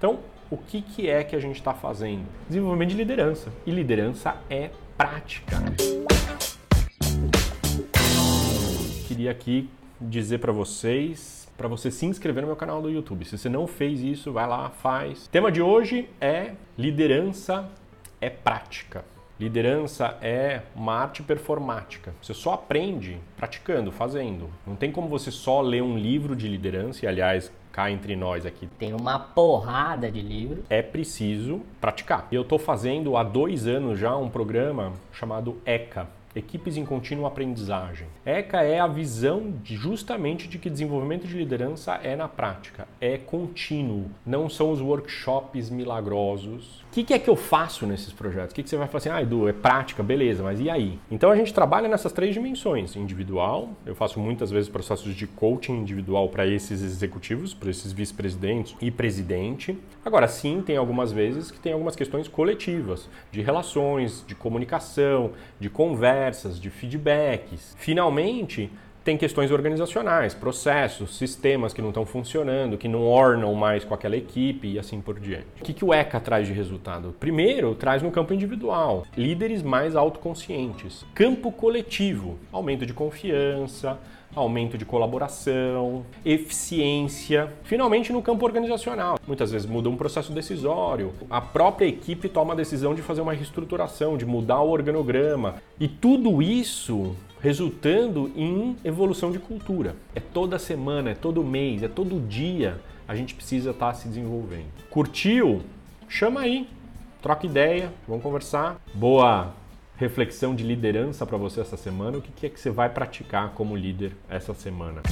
Então, o que, que é que a gente está fazendo? Desenvolvimento de liderança. E liderança é prática. Queria aqui dizer para vocês para você se inscrever no meu canal do YouTube. Se você não fez isso, vai lá, faz. O tema de hoje é liderança é prática. Liderança é uma arte performática. Você só aprende praticando, fazendo. Não tem como você só ler um livro de liderança, e aliás, cá entre nós aqui. Tem uma porrada de livros. É preciso praticar. Eu estou fazendo há dois anos já um programa chamado ECA, Equipes em contínua aprendizagem. ECA é a visão de, justamente de que desenvolvimento de liderança é na prática, é contínuo, não são os workshops milagrosos. O que, que é que eu faço nesses projetos? O que, que você vai falar assim, ah, Edu, é prática, beleza, mas e aí? Então a gente trabalha nessas três dimensões: individual, eu faço muitas vezes processos de coaching individual para esses executivos, para esses vice-presidentes e presidente. Agora, sim, tem algumas vezes que tem algumas questões coletivas, de relações, de comunicação, de conversa conversas, de feedbacks. Finalmente, tem questões organizacionais, processos, sistemas que não estão funcionando, que não ornam mais com aquela equipe e assim por diante. O que, que o ECA traz de resultado? Primeiro, traz no campo individual, líderes mais autoconscientes. Campo coletivo, aumento de confiança, aumento de colaboração, eficiência. Finalmente, no campo organizacional, muitas vezes muda um processo decisório, a própria equipe toma a decisão de fazer uma reestruturação, de mudar o organograma, e tudo isso resultando em evolução de cultura. É toda semana, é todo mês, é todo dia a gente precisa estar se desenvolvendo. Curtiu? Chama aí, troca ideia, vamos conversar. Boa reflexão de liderança para você essa semana. O que é que você vai praticar como líder essa semana?